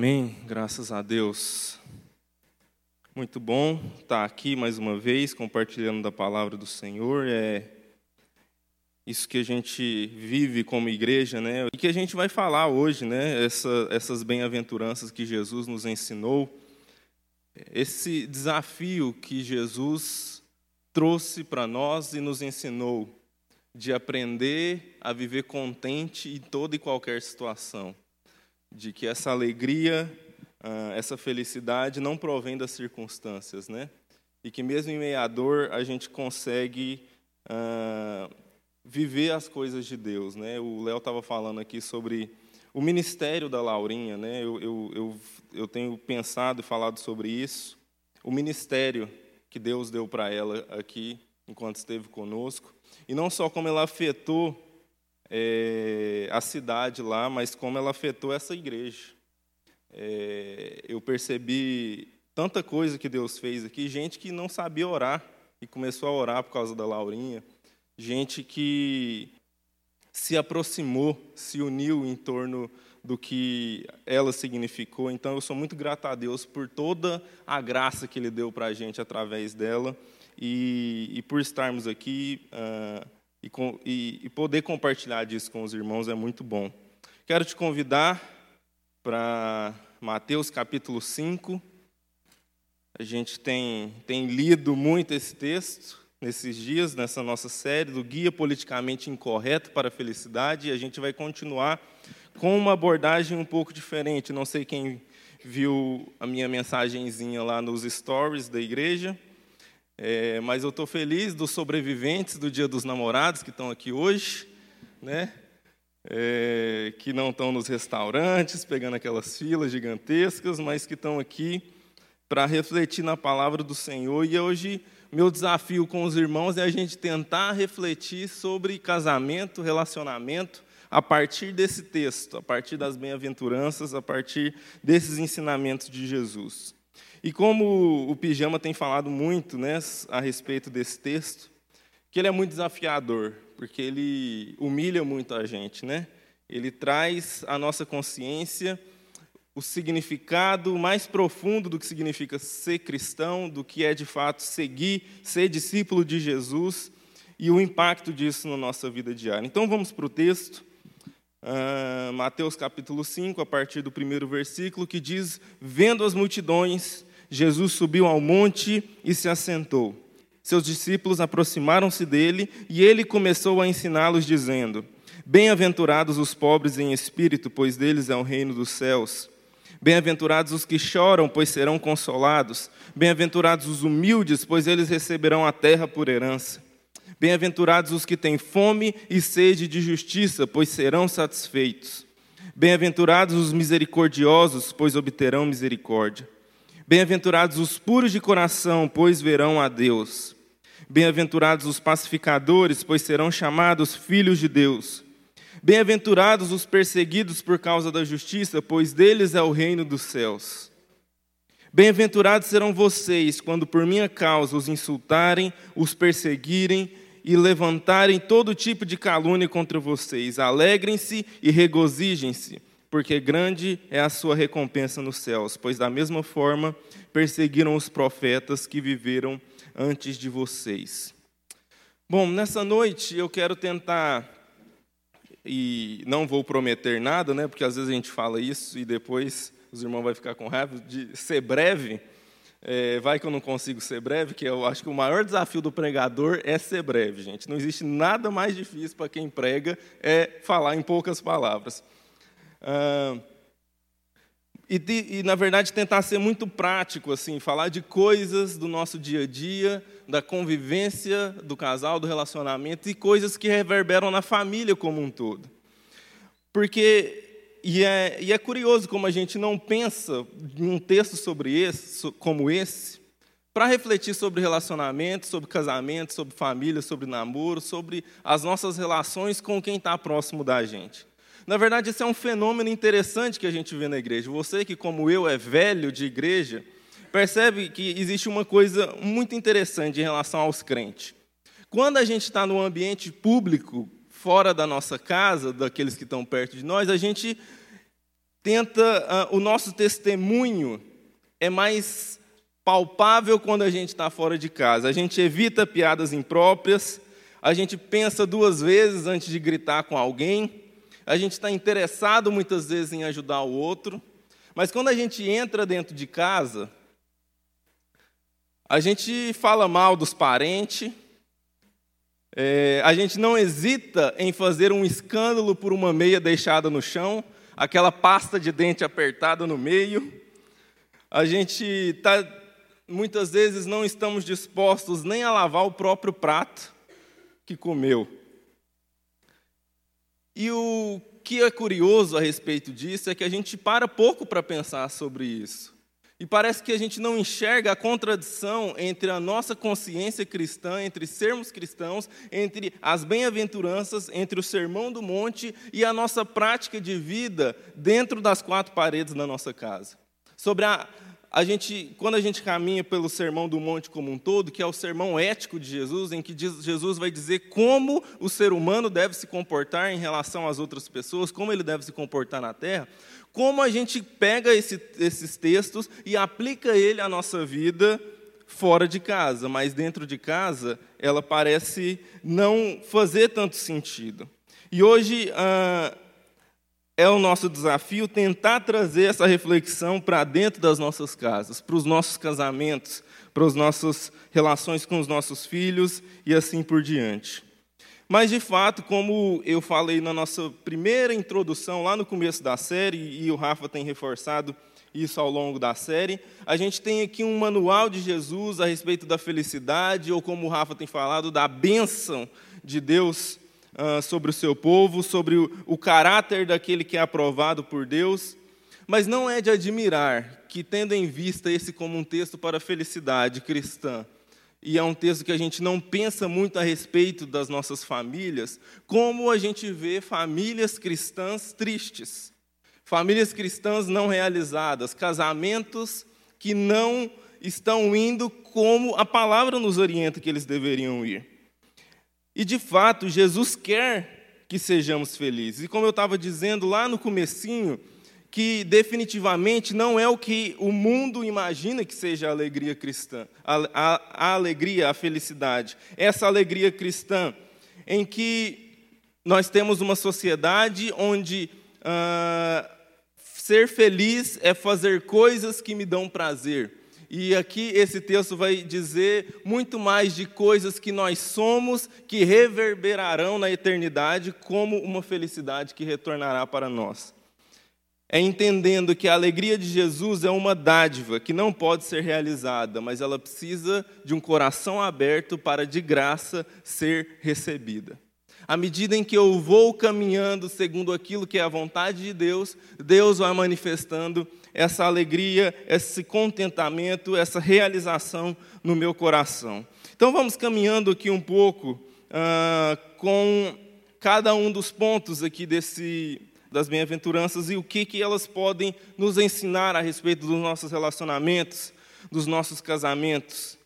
Amém. Graças a Deus. Muito bom estar aqui mais uma vez compartilhando da palavra do Senhor. É isso que a gente vive como igreja, né? E que a gente vai falar hoje, né? Essa, essas bem-aventuranças que Jesus nos ensinou. Esse desafio que Jesus trouxe para nós e nos ensinou de aprender a viver contente em toda e qualquer situação de que essa alegria, ah, essa felicidade não provém das circunstâncias, né? E que mesmo em meio à dor a gente consegue uh, viver as coisas de Deus, né? O Léo estava falando aqui sobre o ministério da Laurinha, né? Eu, eu, eu, eu tenho pensado e falado sobre isso. O ministério que Deus deu para ela aqui enquanto esteve conosco e não só como ela afetou é, a cidade lá, mas como ela afetou essa igreja. É, eu percebi tanta coisa que Deus fez aqui, gente que não sabia orar e começou a orar por causa da Laurinha, gente que se aproximou, se uniu em torno do que ela significou. Então, eu sou muito grato a Deus por toda a graça que Ele deu para a gente através dela e, e por estarmos aqui. Uh, e, e, e poder compartilhar disso com os irmãos é muito bom. Quero te convidar para Mateus capítulo 5. A gente tem, tem lido muito esse texto nesses dias, nessa nossa série do Guia Politicamente Incorreto para a Felicidade, e a gente vai continuar com uma abordagem um pouco diferente. Não sei quem viu a minha mensagenzinha lá nos stories da igreja. É, mas eu estou feliz dos sobreviventes do Dia dos Namorados que estão aqui hoje, né? É, que não estão nos restaurantes, pegando aquelas filas gigantescas, mas que estão aqui para refletir na palavra do Senhor. E hoje, meu desafio com os irmãos é a gente tentar refletir sobre casamento, relacionamento, a partir desse texto, a partir das bem-aventuranças, a partir desses ensinamentos de Jesus. E como o Pijama tem falado muito né, a respeito desse texto, que ele é muito desafiador, porque ele humilha muito a gente, né? Ele traz à nossa consciência o significado mais profundo do que significa ser cristão, do que é de fato seguir, ser discípulo de Jesus e o impacto disso na nossa vida diária. Então vamos para o texto. Uh, Mateus capítulo 5, a partir do primeiro versículo, que diz: Vendo as multidões, Jesus subiu ao monte e se assentou. Seus discípulos aproximaram-se dele e ele começou a ensiná-los, dizendo: Bem-aventurados os pobres em espírito, pois deles é o reino dos céus. Bem-aventurados os que choram, pois serão consolados. Bem-aventurados os humildes, pois eles receberão a terra por herança. Bem-aventurados os que têm fome e sede de justiça, pois serão satisfeitos. Bem-aventurados os misericordiosos, pois obterão misericórdia. Bem-aventurados os puros de coração, pois verão a Deus. Bem-aventurados os pacificadores, pois serão chamados filhos de Deus. Bem-aventurados os perseguidos por causa da justiça, pois deles é o reino dos céus. Bem-aventurados serão vocês quando por minha causa os insultarem, os perseguirem e levantarem todo tipo de calúnia contra vocês. Alegrem-se e regozijem-se porque grande é a sua recompensa nos céus, pois da mesma forma perseguiram os profetas que viveram antes de vocês. Bom, nessa noite eu quero tentar, e não vou prometer nada, né, porque às vezes a gente fala isso e depois os irmãos vão ficar com raiva, de ser breve. É, vai que eu não consigo ser breve, que eu acho que o maior desafio do pregador é ser breve, gente. Não existe nada mais difícil para quem prega é falar em poucas palavras. Ah, e, de, e, na verdade, tentar ser muito prático, assim, falar de coisas do nosso dia a dia, da convivência do casal, do relacionamento e coisas que reverberam na família como um todo. Porque, e é, e é curioso como a gente não pensa em um texto sobre esse, como esse, para refletir sobre relacionamento, sobre casamento, sobre família, sobre namoro, sobre as nossas relações com quem está próximo da gente. Na verdade, esse é um fenômeno interessante que a gente vê na igreja. Você que, como eu, é velho de igreja, percebe que existe uma coisa muito interessante em relação aos crentes. Quando a gente está no ambiente público, fora da nossa casa, daqueles que estão perto de nós, a gente tenta, uh, o nosso testemunho é mais palpável quando a gente está fora de casa. A gente evita piadas impróprias, a gente pensa duas vezes antes de gritar com alguém, a gente está interessado muitas vezes em ajudar o outro, mas quando a gente entra dentro de casa, a gente fala mal dos parentes, é, a gente não hesita em fazer um escândalo por uma meia deixada no chão, aquela pasta de dente apertada no meio. A gente tá, muitas vezes não estamos dispostos nem a lavar o próprio prato que comeu. E o que é curioso a respeito disso é que a gente para pouco para pensar sobre isso. E parece que a gente não enxerga a contradição entre a nossa consciência cristã, entre sermos cristãos, entre as bem-aventuranças, entre o sermão do monte e a nossa prática de vida dentro das quatro paredes da nossa casa. Sobre a, a gente, quando a gente caminha pelo sermão do monte como um todo, que é o sermão ético de Jesus, em que Jesus vai dizer como o ser humano deve se comportar em relação às outras pessoas, como ele deve se comportar na terra, como a gente pega esse, esses textos e aplica ele à nossa vida fora de casa, mas dentro de casa ela parece não fazer tanto sentido. E hoje ah, é o nosso desafio tentar trazer essa reflexão para dentro das nossas casas, para os nossos casamentos, para as nossas relações com os nossos filhos e assim por diante. Mas, de fato, como eu falei na nossa primeira introdução, lá no começo da série, e o Rafa tem reforçado isso ao longo da série, a gente tem aqui um manual de Jesus a respeito da felicidade, ou como o Rafa tem falado, da bênção de Deus uh, sobre o seu povo, sobre o, o caráter daquele que é aprovado por Deus. Mas não é de admirar que, tendo em vista esse como um texto para a felicidade cristã, e é um texto que a gente não pensa muito a respeito das nossas famílias, como a gente vê famílias cristãs tristes, famílias cristãs não realizadas, casamentos que não estão indo como a palavra nos orienta que eles deveriam ir. E de fato, Jesus quer que sejamos felizes. E como eu estava dizendo lá no comecinho, que definitivamente não é o que o mundo imagina que seja a alegria cristã, a, a, a alegria, a felicidade. Essa alegria cristã, em que nós temos uma sociedade onde ah, ser feliz é fazer coisas que me dão prazer. E aqui esse texto vai dizer muito mais de coisas que nós somos, que reverberarão na eternidade, como uma felicidade que retornará para nós é entendendo que a alegria de Jesus é uma dádiva que não pode ser realizada, mas ela precisa de um coração aberto para de graça ser recebida. À medida em que eu vou caminhando segundo aquilo que é a vontade de Deus, Deus vai manifestando essa alegria, esse contentamento, essa realização no meu coração. Então vamos caminhando aqui um pouco ah, com cada um dos pontos aqui desse, das bem-aventuranças e o que, que elas podem nos ensinar a respeito dos nossos relacionamentos, dos nossos casamentos.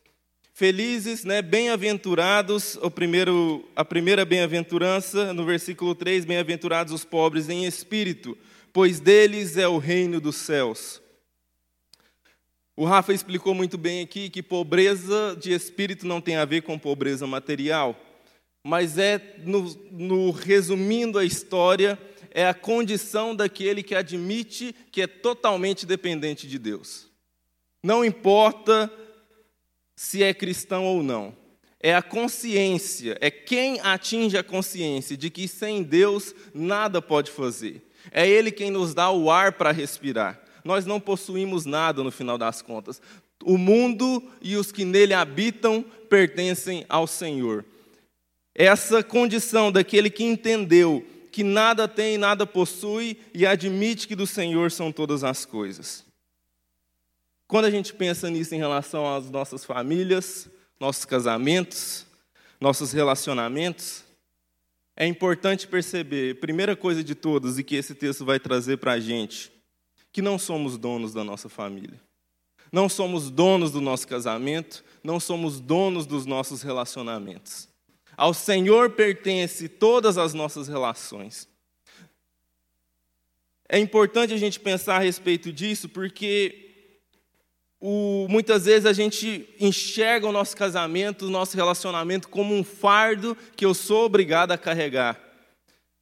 Felizes, né, bem-aventurados, o primeiro, a primeira bem-aventurança, no versículo 3, bem-aventurados os pobres em espírito, pois deles é o reino dos céus. O Rafa explicou muito bem aqui que pobreza de espírito não tem a ver com pobreza material, mas é, no, no resumindo a história, é a condição daquele que admite que é totalmente dependente de Deus. Não importa se é cristão ou não. É a consciência, é quem atinge a consciência de que sem Deus nada pode fazer. É Ele quem nos dá o ar para respirar. Nós não possuímos nada no final das contas. O mundo e os que nele habitam pertencem ao Senhor. Essa condição daquele que entendeu que nada tem, nada possui e admite que do Senhor são todas as coisas. Quando a gente pensa nisso em relação às nossas famílias, nossos casamentos, nossos relacionamentos, é importante perceber, primeira coisa de todas, e que esse texto vai trazer para a gente, que não somos donos da nossa família. Não somos donos do nosso casamento, não somos donos dos nossos relacionamentos. Ao Senhor pertence todas as nossas relações. É importante a gente pensar a respeito disso, porque o, muitas vezes a gente enxerga o nosso casamento, o nosso relacionamento como um fardo que eu sou obrigado a carregar.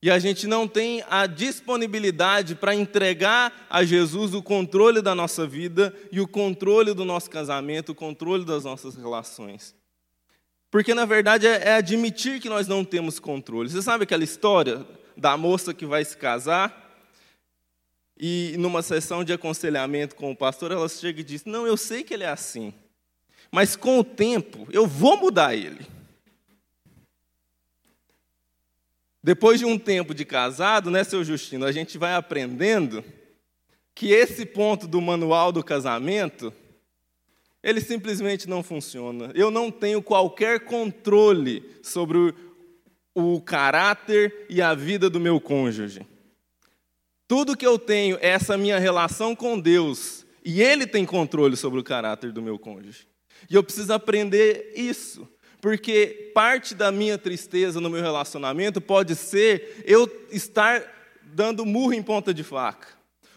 E a gente não tem a disponibilidade para entregar a Jesus o controle da nossa vida e o controle do nosso casamento, o controle das nossas relações. Porque, na verdade, é, é admitir que nós não temos controle. Você sabe aquela história da moça que vai se casar? E numa sessão de aconselhamento com o pastor, ela chega e diz: Não, eu sei que ele é assim, mas com o tempo eu vou mudar ele. Depois de um tempo de casado, né, seu Justino, a gente vai aprendendo que esse ponto do manual do casamento, ele simplesmente não funciona. Eu não tenho qualquer controle sobre o, o caráter e a vida do meu cônjuge. Tudo que eu tenho é essa minha relação com Deus, e Ele tem controle sobre o caráter do meu cônjuge. E eu preciso aprender isso. Porque parte da minha tristeza no meu relacionamento pode ser eu estar dando murro em ponta de faca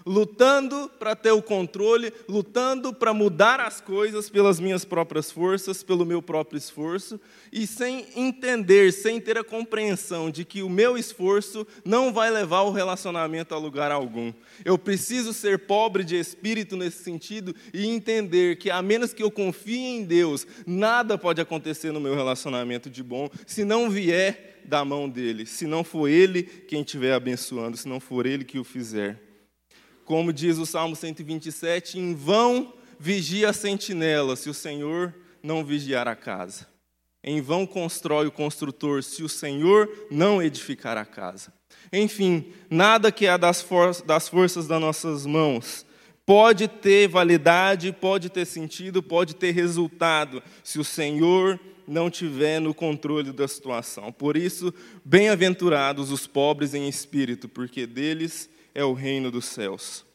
lutando para ter o controle, lutando para mudar as coisas pelas minhas próprias forças, pelo meu próprio esforço, e sem entender, sem ter a compreensão de que o meu esforço não vai levar o relacionamento a lugar algum. Eu preciso ser pobre de espírito nesse sentido e entender que, a menos que eu confie em Deus, nada pode acontecer no meu relacionamento de bom se não vier da mão dele, se não for ele quem estiver abençoando, se não for ele que o fizer. Como diz o Salmo 127, em vão vigia a sentinela, se o Senhor não vigiar a casa. Em vão constrói o construtor, se o Senhor não edificar a casa. Enfim, nada que é das, for das forças das nossas mãos pode ter validade, pode ter sentido, pode ter resultado, se o Senhor não tiver no controle da situação. Por isso, bem-aventurados os pobres em espírito, porque deles é o reino dos céus.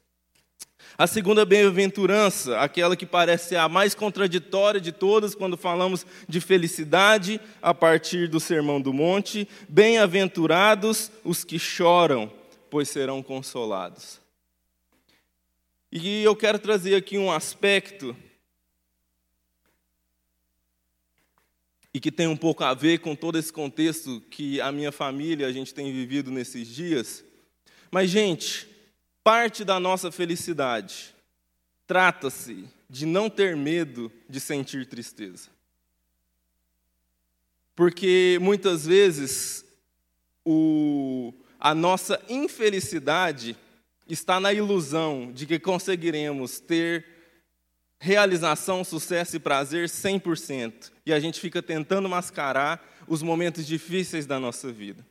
A segunda bem-aventurança, aquela que parece a mais contraditória de todas quando falamos de felicidade a partir do Sermão do Monte: bem-aventurados os que choram, pois serão consolados. E eu quero trazer aqui um aspecto e que tem um pouco a ver com todo esse contexto que a minha família, a gente tem vivido nesses dias mas, gente, parte da nossa felicidade trata-se de não ter medo de sentir tristeza. Porque muitas vezes o, a nossa infelicidade está na ilusão de que conseguiremos ter realização, sucesso e prazer 100%. E a gente fica tentando mascarar os momentos difíceis da nossa vida.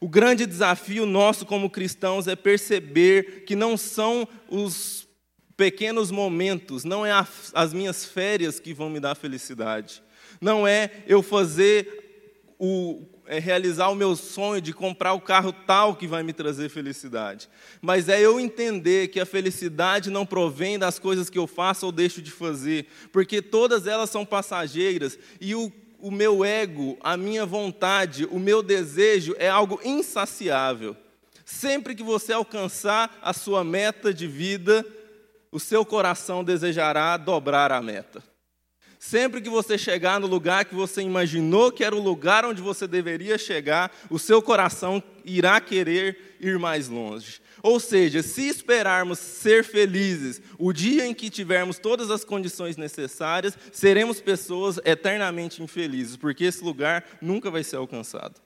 O grande desafio nosso como cristãos é perceber que não são os pequenos momentos, não é as minhas férias que vão me dar felicidade, não é eu fazer o é realizar o meu sonho de comprar o carro tal que vai me trazer felicidade, mas é eu entender que a felicidade não provém das coisas que eu faço ou deixo de fazer, porque todas elas são passageiras e o o meu ego, a minha vontade, o meu desejo é algo insaciável. Sempre que você alcançar a sua meta de vida, o seu coração desejará dobrar a meta. Sempre que você chegar no lugar que você imaginou que era o lugar onde você deveria chegar, o seu coração irá querer ir mais longe. Ou seja, se esperarmos ser felizes o dia em que tivermos todas as condições necessárias, seremos pessoas eternamente infelizes, porque esse lugar nunca vai ser alcançado.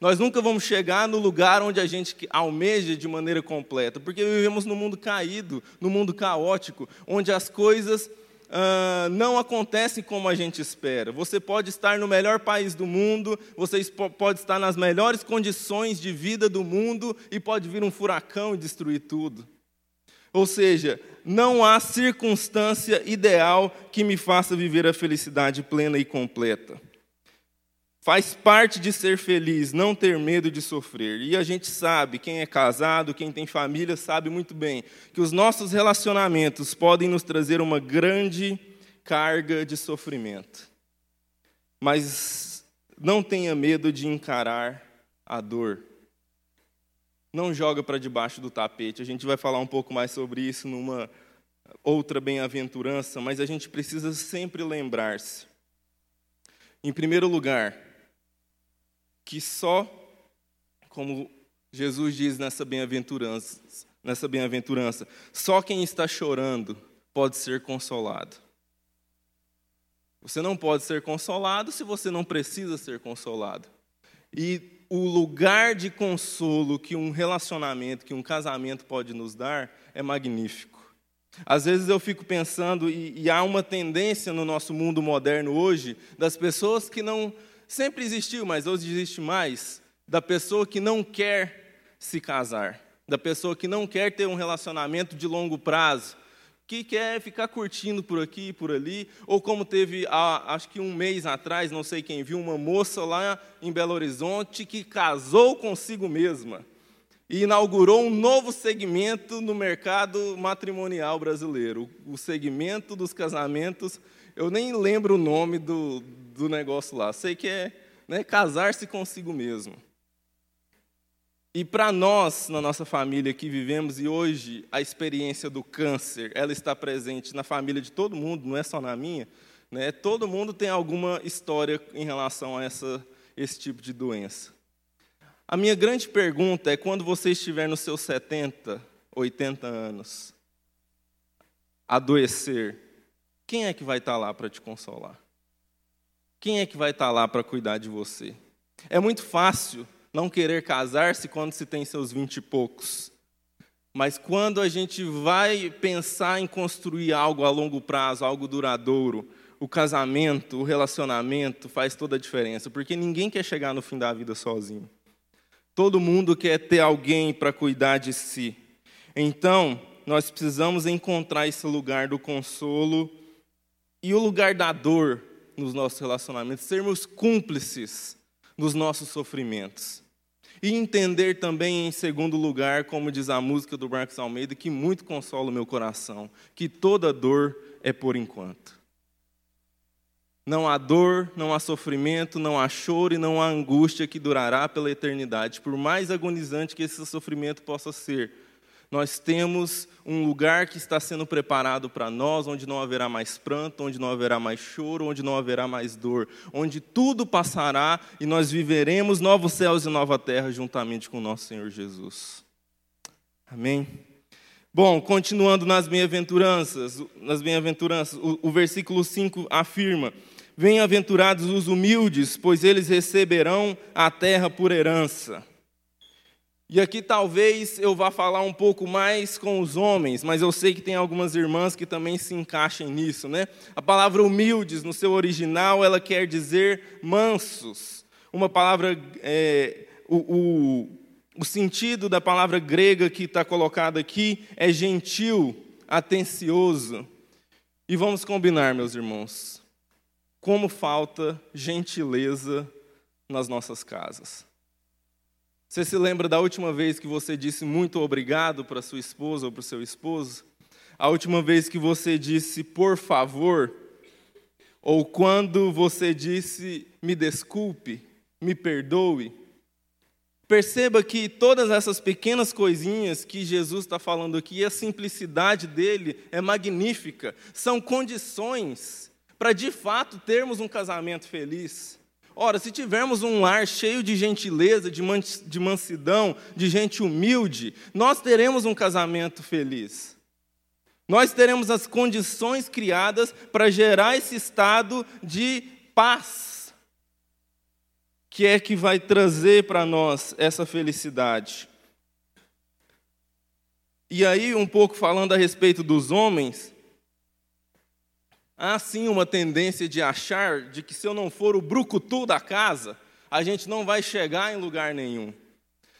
Nós nunca vamos chegar no lugar onde a gente almeja de maneira completa, porque vivemos num mundo caído, num mundo caótico, onde as coisas uh, não acontecem como a gente espera. Você pode estar no melhor país do mundo, você pode estar nas melhores condições de vida do mundo e pode vir um furacão e destruir tudo. Ou seja, não há circunstância ideal que me faça viver a felicidade plena e completa. Faz parte de ser feliz, não ter medo de sofrer. E a gente sabe, quem é casado, quem tem família, sabe muito bem que os nossos relacionamentos podem nos trazer uma grande carga de sofrimento. Mas não tenha medo de encarar a dor. não joga para debaixo do tapete. A gente vai falar um pouco mais sobre isso numa outra bem-aventurança, mas a gente precisa sempre lembrar-se. Em primeiro lugar, que só, como Jesus diz nessa bem-aventurança, nessa bem-aventurança, só quem está chorando pode ser consolado. Você não pode ser consolado se você não precisa ser consolado. E o lugar de consolo que um relacionamento, que um casamento pode nos dar é magnífico. Às vezes eu fico pensando, e, e, há uma tendência no nosso mundo moderno hoje, das pessoas que não. Sempre existiu, mas hoje existe mais, da pessoa que não quer se casar, da pessoa que não quer ter um relacionamento de longo prazo, que quer ficar curtindo por aqui e por ali, ou como teve, acho que um mês atrás, não sei quem viu, uma moça lá em Belo Horizonte que casou consigo mesma e inaugurou um novo segmento no mercado matrimonial brasileiro, o segmento dos casamentos. Eu nem lembro o nome do, do negócio lá, sei que é né, casar-se consigo mesmo. E para nós, na nossa família que vivemos, e hoje a experiência do câncer, ela está presente na família de todo mundo, não é só na minha, né? todo mundo tem alguma história em relação a essa, esse tipo de doença. A minha grande pergunta é: quando você estiver nos seus 70, 80 anos, adoecer, quem é que vai estar lá para te consolar? Quem é que vai estar lá para cuidar de você? É muito fácil não querer casar-se quando se tem seus vinte e poucos. Mas quando a gente vai pensar em construir algo a longo prazo, algo duradouro, o casamento, o relacionamento faz toda a diferença, porque ninguém quer chegar no fim da vida sozinho. Todo mundo quer ter alguém para cuidar de si. Então, nós precisamos encontrar esse lugar do consolo e o lugar da dor nos nossos relacionamentos, sermos cúmplices nos nossos sofrimentos. E entender também, em segundo lugar, como diz a música do Marcos Almeida, que muito consola o meu coração, que toda dor é por enquanto. Não há dor, não há sofrimento, não há choro e não há angústia que durará pela eternidade, por mais agonizante que esse sofrimento possa ser nós temos um lugar que está sendo preparado para nós, onde não haverá mais pranto, onde não haverá mais choro, onde não haverá mais dor, onde tudo passará e nós viveremos novos céus e nova terra juntamente com o nosso Senhor Jesus. Amém? Bom, continuando nas bem-aventuranças, nas bem-aventuranças, o, o versículo 5 afirma: Bem-aventurados os humildes, pois eles receberão a terra por herança. E aqui talvez eu vá falar um pouco mais com os homens, mas eu sei que tem algumas irmãs que também se encaixem nisso, né? A palavra humildes, no seu original, ela quer dizer mansos. Uma palavra, é, o, o, o sentido da palavra grega que está colocada aqui é gentil, atencioso. E vamos combinar, meus irmãos, como falta gentileza nas nossas casas. Você se lembra da última vez que você disse muito obrigado para sua esposa ou para o seu esposo? A última vez que você disse por favor? Ou quando você disse me desculpe, me perdoe? Perceba que todas essas pequenas coisinhas que Jesus está falando aqui, a simplicidade dele é magnífica, são condições para de fato termos um casamento feliz. Ora, se tivermos um lar cheio de gentileza, de mansidão, de gente humilde, nós teremos um casamento feliz. Nós teremos as condições criadas para gerar esse estado de paz, que é que vai trazer para nós essa felicidade. E aí, um pouco falando a respeito dos homens, Há sim uma tendência de achar de que se eu não for o brucutu da casa, a gente não vai chegar em lugar nenhum.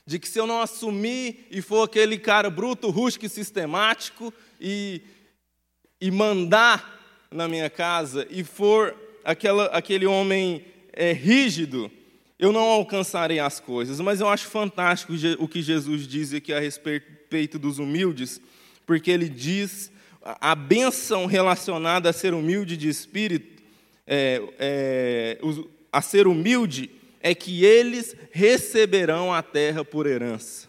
De que se eu não assumir e for aquele cara bruto, rústico e sistemático e, e mandar na minha casa e for aquela, aquele homem é, rígido, eu não alcançarei as coisas. Mas eu acho fantástico o que Jesus diz aqui a respeito dos humildes, porque ele diz a bênção relacionada a ser humilde de espírito, é, é, a ser humilde, é que eles receberão a terra por herança.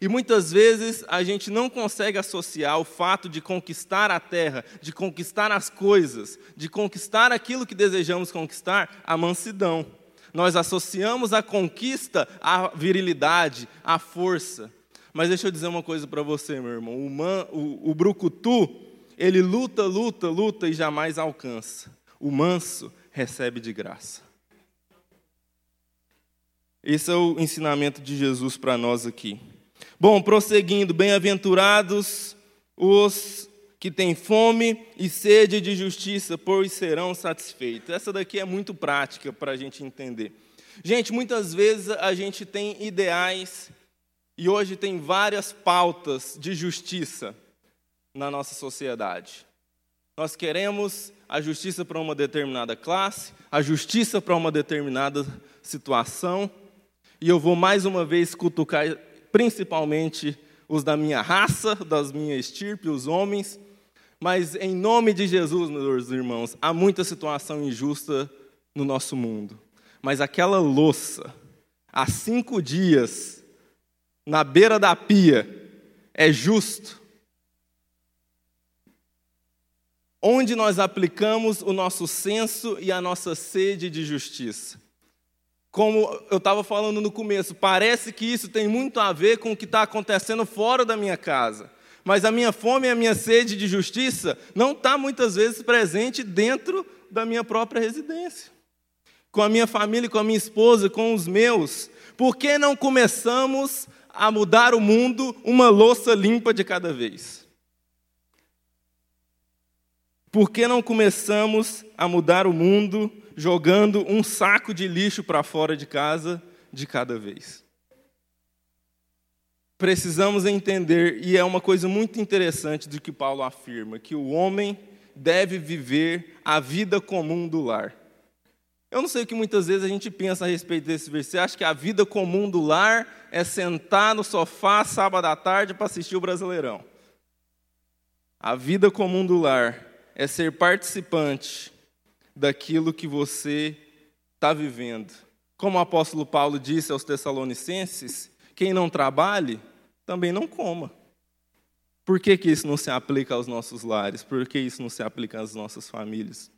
E muitas vezes a gente não consegue associar o fato de conquistar a terra, de conquistar as coisas, de conquistar aquilo que desejamos conquistar, à mansidão. Nós associamos a conquista à virilidade, à força. Mas deixa eu dizer uma coisa para você, meu irmão. O, man, o, o brucutu, ele luta, luta, luta e jamais alcança. O manso recebe de graça. Esse é o ensinamento de Jesus para nós aqui. Bom, prosseguindo, bem-aventurados os que têm fome e sede de justiça, pois serão satisfeitos. Essa daqui é muito prática para a gente entender. Gente, muitas vezes a gente tem ideais e hoje tem várias pautas de justiça na nossa sociedade. Nós queremos a justiça para uma determinada classe, a justiça para uma determinada situação, e eu vou mais uma vez cutucar principalmente os da minha raça, das minhas estirpe, os homens. Mas em nome de Jesus, meus irmãos, há muita situação injusta no nosso mundo. Mas aquela louça, há cinco dias, na beira da pia, é justo. Onde nós aplicamos o nosso senso e a nossa sede de justiça como eu estava falando no começo, parece que isso tem muito a ver com o que está acontecendo fora da minha casa. Mas a minha fome e a minha sede de justiça não está muitas vezes presente dentro da minha própria residência. Com a minha família, com a minha esposa, com os meus. Por que não começamos a mudar o mundo uma louça limpa de cada vez? Por que não começamos a mudar o mundo jogando um saco de lixo para fora de casa de cada vez. Precisamos entender, e é uma coisa muito interessante do que Paulo afirma, que o homem deve viver a vida comum do lar. Eu não sei o que muitas vezes a gente pensa a respeito desse versículo. Acha que a vida comum do lar é sentar no sofá sábado à tarde para assistir o Brasileirão? A vida comum do lar é ser participante daquilo que você está vivendo. Como o apóstolo Paulo disse aos Tessalonicenses, quem não trabalhe, também não coma. Por que, que isso não se aplica aos nossos lares? Por que isso não se aplica às nossas famílias?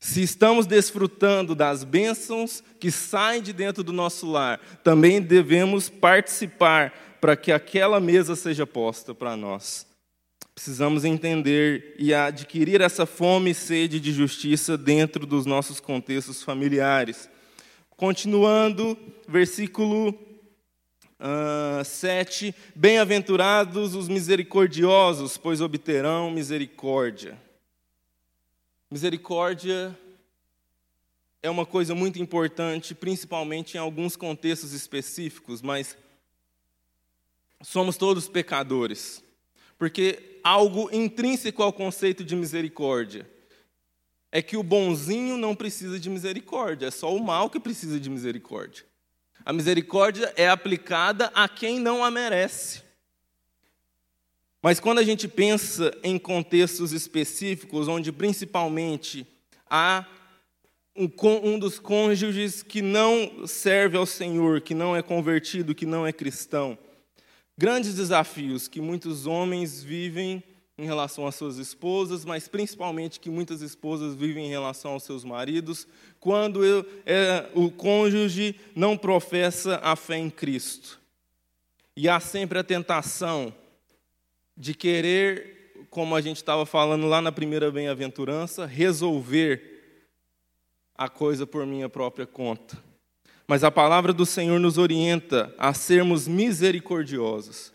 Se estamos desfrutando das bênçãos que saem de dentro do nosso lar, também devemos participar para que aquela mesa seja posta para nós. Precisamos entender e adquirir essa fome e sede de justiça dentro dos nossos contextos familiares. Continuando, versículo uh, 7: Bem-aventurados os misericordiosos, pois obterão misericórdia. Misericórdia é uma coisa muito importante, principalmente em alguns contextos específicos, mas somos todos pecadores. Porque algo intrínseco ao conceito de misericórdia é que o bonzinho não precisa de misericórdia, é só o mal que precisa de misericórdia. A misericórdia é aplicada a quem não a merece. Mas quando a gente pensa em contextos específicos, onde principalmente há um, dos cônjuges que não serve ao Senhor, que não é convertido, que não é cristão, grandes desafios que muitos homens vivem em relação às suas esposas, mas principalmente que muitas esposas vivem em relação aos seus maridos, quando eu, é, o cônjuge não professa a fé em Cristo. E há sempre a tentação de querer, como a gente estava falando lá na primeira bem-aventurança, resolver a coisa por minha própria conta. Mas a palavra do Senhor nos orienta a sermos misericordiosos.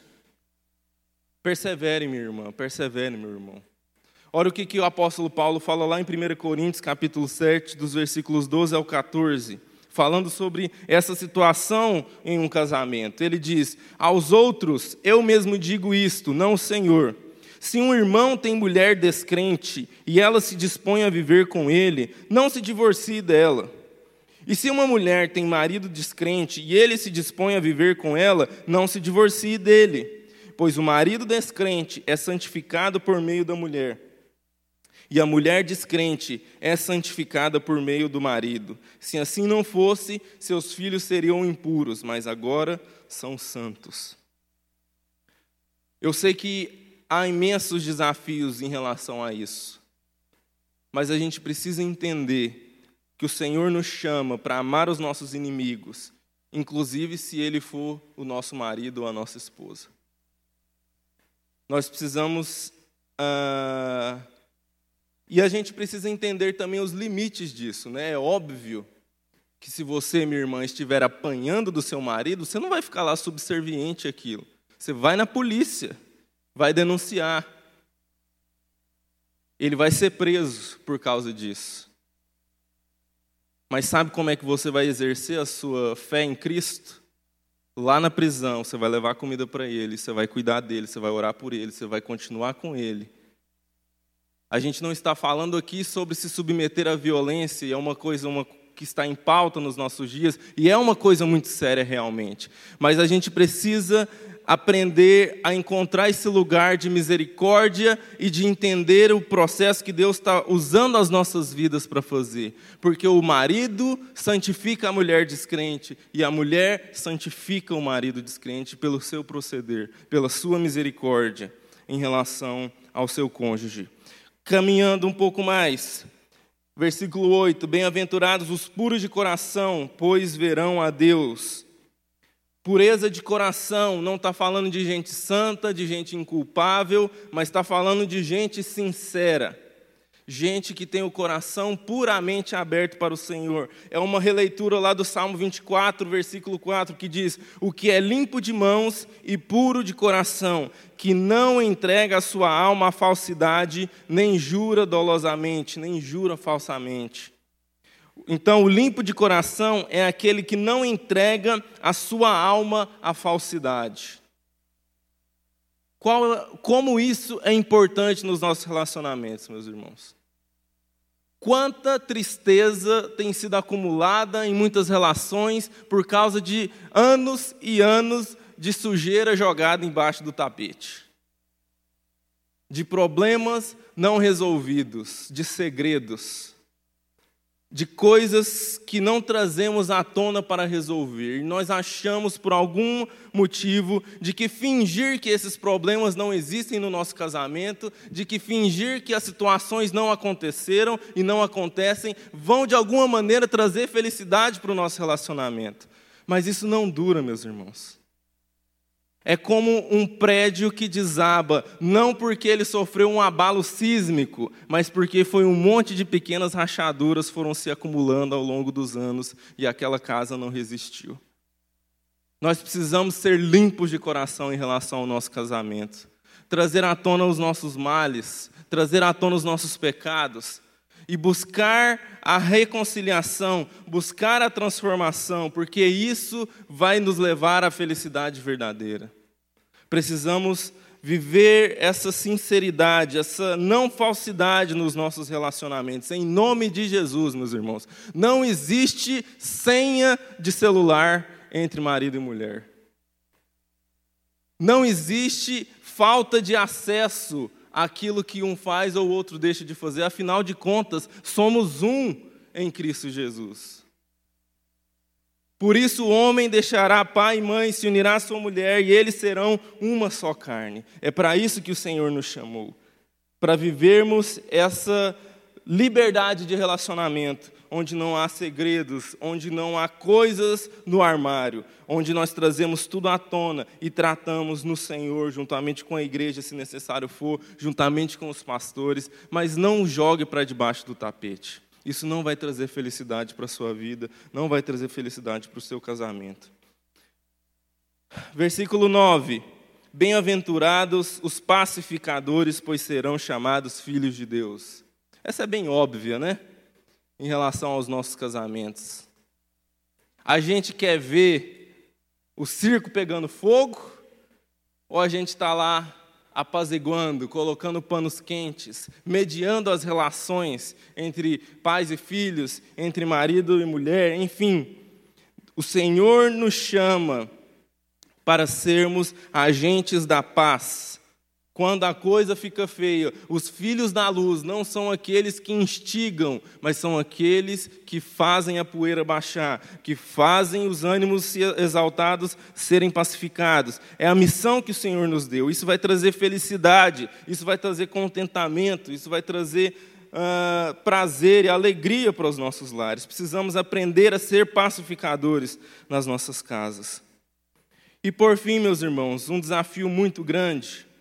Persevere, minha irmã, persevere, meu irmão. Olha o que, que o apóstolo Paulo fala lá em 1 Coríntios, capítulo 7, dos versículos 12 ao 14, falando sobre essa situação em um casamento. Ele diz: Aos outros eu mesmo digo isto, não o Senhor. Se um irmão tem mulher descrente e ela se dispõe a viver com ele, não se divorcie dela. E se uma mulher tem marido descrente e ele se dispõe a viver com ela, não se divorcie dele, pois o marido descrente é santificado por meio da mulher. E a mulher descrente é santificada por meio do marido. Se assim não fosse, seus filhos seriam impuros, mas agora são santos. Eu sei que há imensos desafios em relação a isso, mas a gente precisa entender que o Senhor nos chama para amar os nossos inimigos, inclusive se ele for o nosso marido ou a nossa esposa. Nós precisamos. Uh, e a gente precisa entender também os limites disso, né? É óbvio que se você, minha irmã, estiver apanhando do seu marido, você não vai ficar lá subserviente àquilo. Você vai na polícia, vai denunciar. Ele vai ser preso por causa disso. Mas sabe como é que você vai exercer a sua fé em Cristo? Lá na prisão, você vai levar comida para ele, você vai cuidar dele, você vai orar por ele, você vai continuar com ele. A gente não está falando aqui sobre se submeter à violência, é uma coisa uma, que está em pauta nos nossos dias, e é uma coisa muito séria realmente. Mas a gente precisa aprender a encontrar esse lugar de misericórdia e de entender o processo que Deus está usando as nossas vidas para fazer. Porque o marido santifica a mulher descrente e a mulher santifica o marido descrente pelo seu proceder, pela sua misericórdia em relação ao seu cônjuge. Caminhando um pouco mais, versículo 8: Bem-aventurados os puros de coração, pois verão a Deus. Pureza de coração não está falando de gente santa, de gente inculpável, mas está falando de gente sincera. Gente que tem o coração puramente aberto para o Senhor. É uma releitura lá do Salmo 24, versículo 4, que diz: O que é limpo de mãos e puro de coração, que não entrega a sua alma à falsidade, nem jura dolosamente, nem jura falsamente. Então, o limpo de coração é aquele que não entrega a sua alma à falsidade. Qual, como isso é importante nos nossos relacionamentos, meus irmãos? Quanta tristeza tem sido acumulada em muitas relações por causa de anos e anos de sujeira jogada embaixo do tapete, de problemas não resolvidos, de segredos de coisas que não trazemos à tona para resolver. Nós achamos, por algum motivo, de que fingir que esses problemas não existem no nosso casamento, de que fingir que as situações não aconteceram e não acontecem, vão de alguma maneira trazer felicidade para o nosso relacionamento. Mas isso não dura, meus irmãos. É como um prédio que desaba, não porque ele sofreu um abalo sísmico, mas porque foi um monte de pequenas rachaduras foram se acumulando ao longo dos anos e aquela casa não resistiu. Nós precisamos ser limpos de coração em relação ao nosso casamento, trazer à tona os nossos males, trazer à tona os nossos pecados e buscar a reconciliação, buscar a transformação, porque isso vai nos levar à felicidade verdadeira. Precisamos viver essa sinceridade, essa não falsidade nos nossos relacionamentos, em nome de Jesus, meus irmãos. Não existe senha de celular entre marido e mulher. Não existe falta de acesso àquilo que um faz ou o outro deixa de fazer, afinal de contas, somos um em Cristo Jesus. Por isso o homem deixará pai e mãe, se unirá à sua mulher, e eles serão uma só carne. É para isso que o Senhor nos chamou para vivermos essa liberdade de relacionamento, onde não há segredos, onde não há coisas no armário, onde nós trazemos tudo à tona e tratamos no Senhor, juntamente com a igreja, se necessário for, juntamente com os pastores, mas não jogue para debaixo do tapete. Isso não vai trazer felicidade para a sua vida, não vai trazer felicidade para o seu casamento. Versículo 9: Bem-aventurados os pacificadores, pois serão chamados filhos de Deus. Essa é bem óbvia, né? Em relação aos nossos casamentos. A gente quer ver o circo pegando fogo, ou a gente está lá apaziguando, colocando panos quentes, mediando as relações entre pais e filhos, entre marido e mulher, enfim. O Senhor nos chama para sermos agentes da paz. Quando a coisa fica feia, os filhos da luz não são aqueles que instigam, mas são aqueles que fazem a poeira baixar, que fazem os ânimos exaltados serem pacificados. É a missão que o Senhor nos deu. Isso vai trazer felicidade, isso vai trazer contentamento, isso vai trazer uh, prazer e alegria para os nossos lares. Precisamos aprender a ser pacificadores nas nossas casas. E por fim, meus irmãos, um desafio muito grande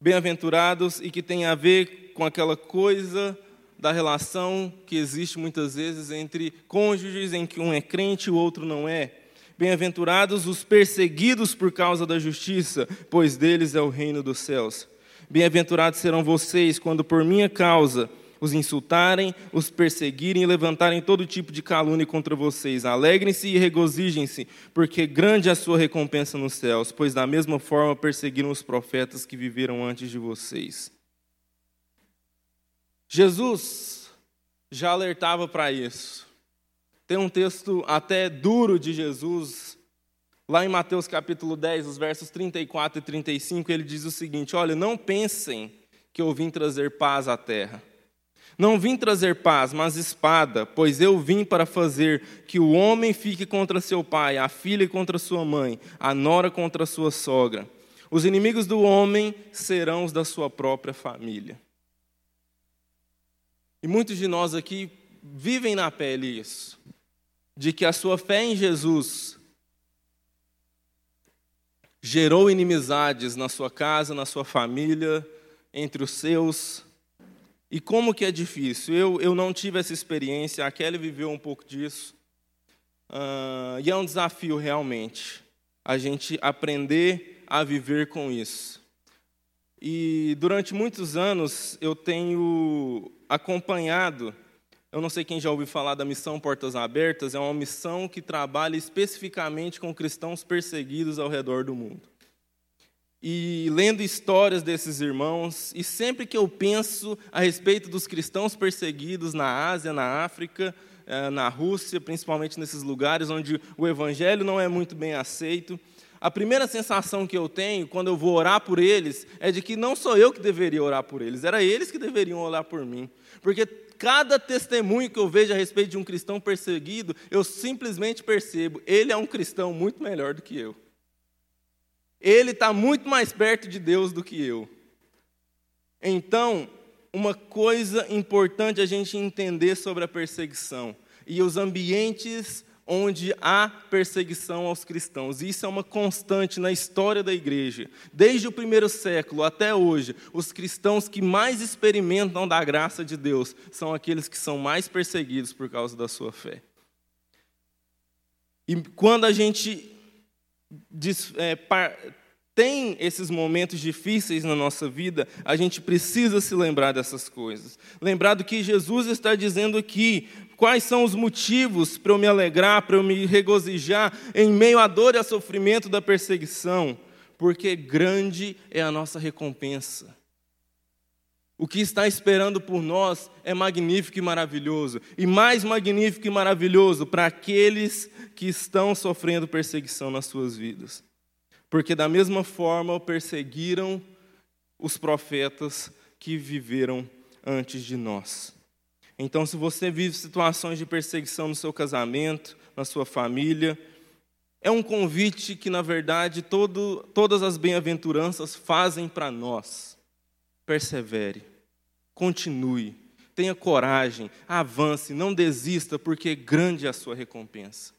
bem-aventurados e que tem a ver com aquela coisa da relação que existe muitas vezes entre cônjuges em que um é crente e o outro não é. Bem-aventurados os perseguidos por causa da justiça, pois deles é o reino dos céus. Bem-aventurados serão vocês quando por minha causa os insultarem, os perseguirem e levantarem todo tipo de calúnia contra vocês. Alegrem-se e regozijem-se, porque grande é a sua recompensa nos céus, pois da mesma forma perseguiram os profetas que viveram antes de vocês. Jesus já alertava para isso. Tem um texto até duro de Jesus, lá em Mateus capítulo 10, os versos 34 e 35, ele diz o seguinte: Olha, não pensem que eu vim trazer paz à terra. Não vim trazer paz, mas espada, pois eu vim para fazer que o homem fique contra seu pai, a filha contra sua mãe, a nora contra sua sogra. Os inimigos do homem serão os da sua própria família. E muitos de nós aqui vivem na pele isso, de que a sua fé em Jesus gerou inimizades na sua casa, na sua família, entre os seus, e como que é difícil? Eu, eu não tive essa experiência, a Kelly viveu um pouco disso. Uh, e é um desafio realmente, a gente aprender a viver com isso. E durante muitos anos eu tenho acompanhado, eu não sei quem já ouviu falar da missão Portas Abertas, é uma missão que trabalha especificamente com cristãos perseguidos ao redor do mundo e lendo histórias desses irmãos, e sempre que eu penso a respeito dos cristãos perseguidos na Ásia, na África, eh, na Rússia, principalmente nesses lugares onde o evangelho não é muito bem aceito, a primeira sensação que eu tenho quando eu vou orar por eles é de que não sou eu que deveria orar por eles, era eles que deveriam orar por mim. Porque cada testemunho que eu vejo a respeito de um cristão perseguido, eu simplesmente percebo, ele é um cristão muito melhor do que eu ele está muito mais perto de Deus do que eu. Então, uma coisa importante a gente entender sobre a perseguição e os ambientes onde há perseguição aos cristãos. Isso é uma constante na história da igreja. Desde o primeiro século até hoje, os cristãos que mais experimentam da graça de Deus são aqueles que são mais perseguidos por causa da sua fé. E quando a gente é, tem esses momentos difíceis na nossa vida, a gente precisa se lembrar dessas coisas. Lembrar do que Jesus está dizendo aqui. Quais são os motivos para eu me alegrar, para eu me regozijar em meio à dor e ao sofrimento da perseguição? Porque grande é a nossa recompensa. O que está esperando por nós é magnífico e maravilhoso, e mais magnífico e maravilhoso para aqueles que estão sofrendo perseguição nas suas vidas. Porque, da mesma forma, perseguiram os profetas que viveram antes de nós. Então, se você vive situações de perseguição no seu casamento, na sua família, é um convite que, na verdade, todo, todas as bem-aventuranças fazem para nós persevere, continue, tenha coragem, avance, não desista, porque grande é a sua recompensa.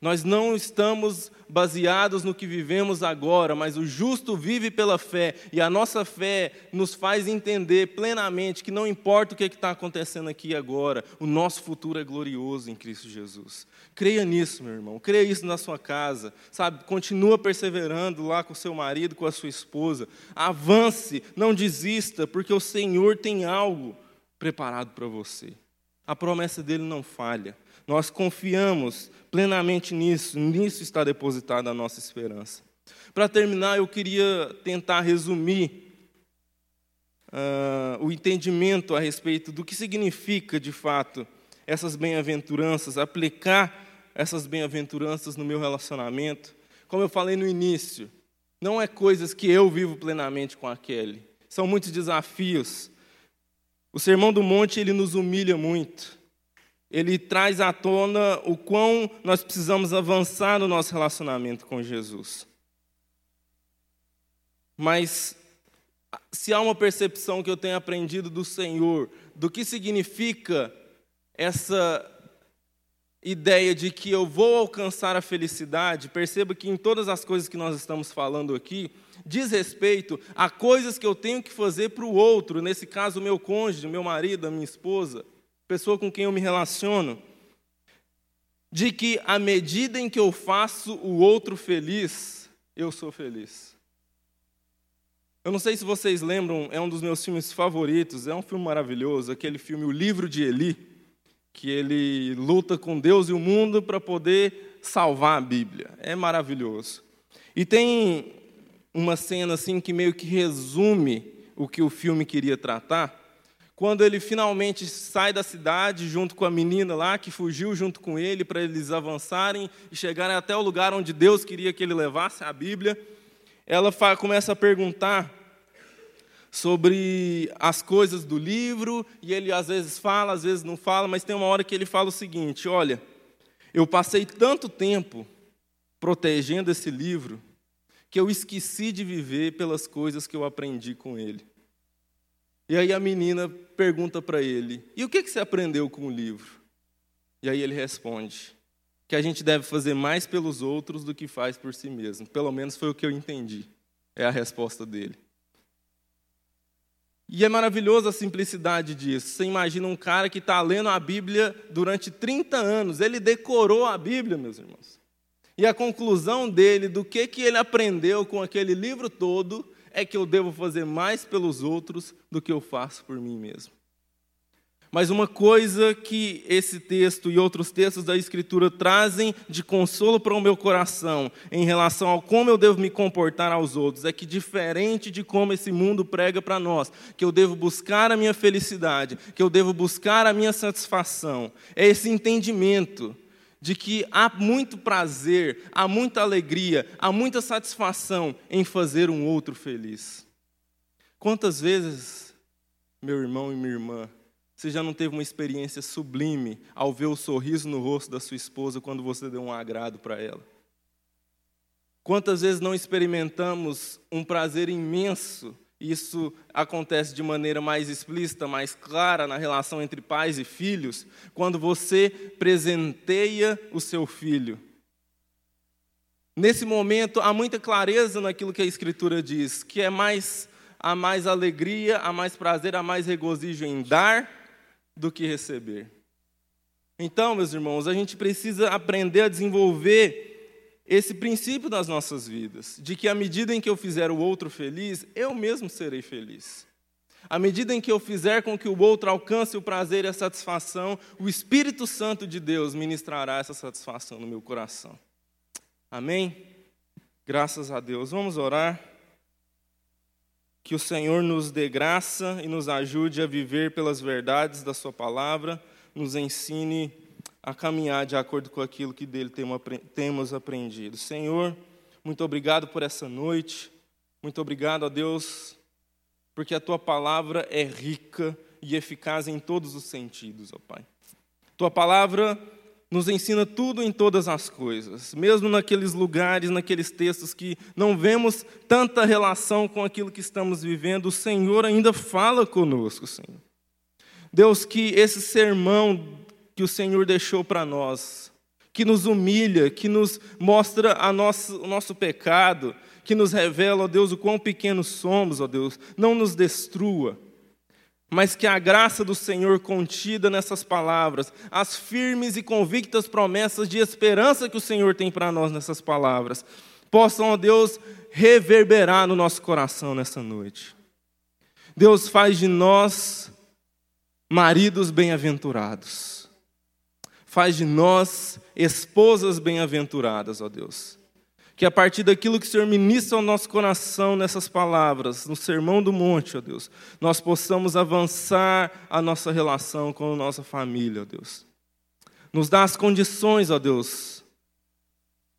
Nós não estamos baseados no que vivemos agora, mas o justo vive pela fé, e a nossa fé nos faz entender plenamente que não importa o que é está acontecendo aqui agora, o nosso futuro é glorioso em Cristo Jesus. Creia nisso, meu irmão, creia isso na sua casa, sabe? Continua perseverando lá com seu marido, com a sua esposa. Avance, não desista, porque o Senhor tem algo preparado para você. A promessa dele não falha. Nós confiamos plenamente nisso, nisso está depositada a nossa esperança. Para terminar, eu queria tentar resumir uh, o entendimento a respeito do que significa, de fato, essas bem-aventuranças, aplicar essas bem-aventuranças no meu relacionamento. Como eu falei no início, Não é coisas que eu vivo plenamente com a Kelly. São muitos desafios. O Sermão do Monte, ele nos humilha muito. Ele traz à tona o quão nós precisamos avançar no nosso relacionamento com Jesus. Mas se há uma percepção que eu tenho aprendido do Senhor, do que significa essa ideia de que eu vou alcançar a felicidade, perceba que em todas as coisas que nós estamos falando aqui, diz respeito a coisas que eu tenho que fazer para o outro, nesse caso, meu cônjuge, meu marido, a minha esposa, pessoa com quem eu me relaciono. De que à medida em que eu faço o outro feliz, eu sou feliz. Eu não sei se vocês lembram, é um dos meus filmes favoritos, é um filme maravilhoso, aquele filme O Livro de Eli que ele luta com Deus e o mundo para poder salvar a Bíblia. É maravilhoso. E tem uma cena assim que meio que resume o que o filme queria tratar. Quando ele finalmente sai da cidade junto com a menina lá que fugiu junto com ele para eles avançarem e chegarem até o lugar onde Deus queria que ele levasse a Bíblia, ela começa a perguntar sobre as coisas do livro, e ele às vezes fala, às vezes não fala, mas tem uma hora que ele fala o seguinte: Olha, eu passei tanto tempo protegendo esse livro que eu esqueci de viver pelas coisas que eu aprendi com ele. E aí a menina pergunta para ele: E o que você aprendeu com o livro? E aí ele responde: Que a gente deve fazer mais pelos outros do que faz por si mesmo. Pelo menos foi o que eu entendi. É a resposta dele. E é maravilhoso a simplicidade disso. Você imagina um cara que está lendo a Bíblia durante 30 anos, ele decorou a Bíblia, meus irmãos. E a conclusão dele, do que, que ele aprendeu com aquele livro todo, é que eu devo fazer mais pelos outros do que eu faço por mim mesmo. Mas uma coisa que esse texto e outros textos da Escritura trazem de consolo para o meu coração em relação ao como eu devo me comportar aos outros é que, diferente de como esse mundo prega para nós, que eu devo buscar a minha felicidade, que eu devo buscar a minha satisfação, é esse entendimento de que há muito prazer, há muita alegria, há muita satisfação em fazer um outro feliz. Quantas vezes, meu irmão e minha irmã, você já não teve uma experiência sublime ao ver o sorriso no rosto da sua esposa quando você deu um agrado para ela? Quantas vezes não experimentamos um prazer imenso? Isso acontece de maneira mais explícita, mais clara na relação entre pais e filhos, quando você presenteia o seu filho. Nesse momento há muita clareza naquilo que a Escritura diz, que é mais há mais alegria, há mais prazer, há mais regozijo em dar do que receber. Então, meus irmãos, a gente precisa aprender a desenvolver esse princípio nas nossas vidas, de que à medida em que eu fizer o outro feliz, eu mesmo serei feliz. À medida em que eu fizer com que o outro alcance o prazer e a satisfação, o Espírito Santo de Deus ministrará essa satisfação no meu coração. Amém? Graças a Deus. Vamos orar. Que o Senhor nos dê graça e nos ajude a viver pelas verdades da Sua palavra, nos ensine a caminhar de acordo com aquilo que dele temos aprendido. Senhor, muito obrigado por essa noite, muito obrigado a Deus, porque a Tua palavra é rica e eficaz em todos os sentidos, ó Pai. Tua palavra nos ensina tudo em todas as coisas, mesmo naqueles lugares, naqueles textos que não vemos tanta relação com aquilo que estamos vivendo, o Senhor ainda fala conosco, Senhor. Deus, que esse sermão que o Senhor deixou para nós, que nos humilha, que nos mostra a nosso, o nosso pecado, que nos revela, ó Deus, o quão pequenos somos, ó Deus, não nos destrua mas que a graça do Senhor contida nessas palavras, as firmes e convictas promessas de esperança que o Senhor tem para nós nessas palavras, possam, ó Deus, reverberar no nosso coração nessa noite. Deus faz de nós maridos bem-aventurados, faz de nós esposas bem-aventuradas, ó Deus que a partir daquilo que o Senhor ministra ao nosso coração nessas palavras, no Sermão do Monte, ó Deus, nós possamos avançar a nossa relação com a nossa família, ó Deus. Nos dá as condições, ó Deus,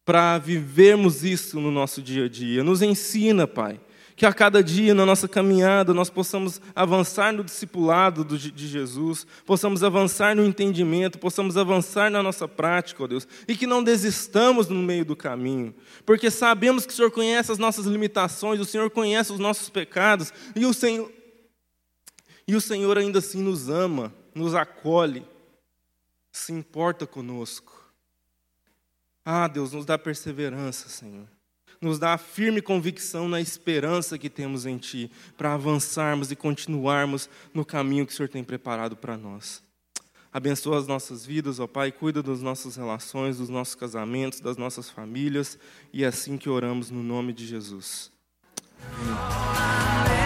para vivermos isso no nosso dia a dia. Nos ensina, Pai, que a cada dia na nossa caminhada nós possamos avançar no discipulado de Jesus, possamos avançar no entendimento, possamos avançar na nossa prática, ó Deus, e que não desistamos no meio do caminho, porque sabemos que o Senhor conhece as nossas limitações, o Senhor conhece os nossos pecados, e o Senhor, e o Senhor ainda assim nos ama, nos acolhe, se importa conosco. Ah, Deus, nos dá perseverança, Senhor nos dá firme convicção na esperança que temos em Ti, para avançarmos e continuarmos no caminho que o Senhor tem preparado para nós. Abençoa as nossas vidas, ó Pai, cuida das nossas relações, dos nossos casamentos, das nossas famílias, e é assim que oramos no nome de Jesus. Amém.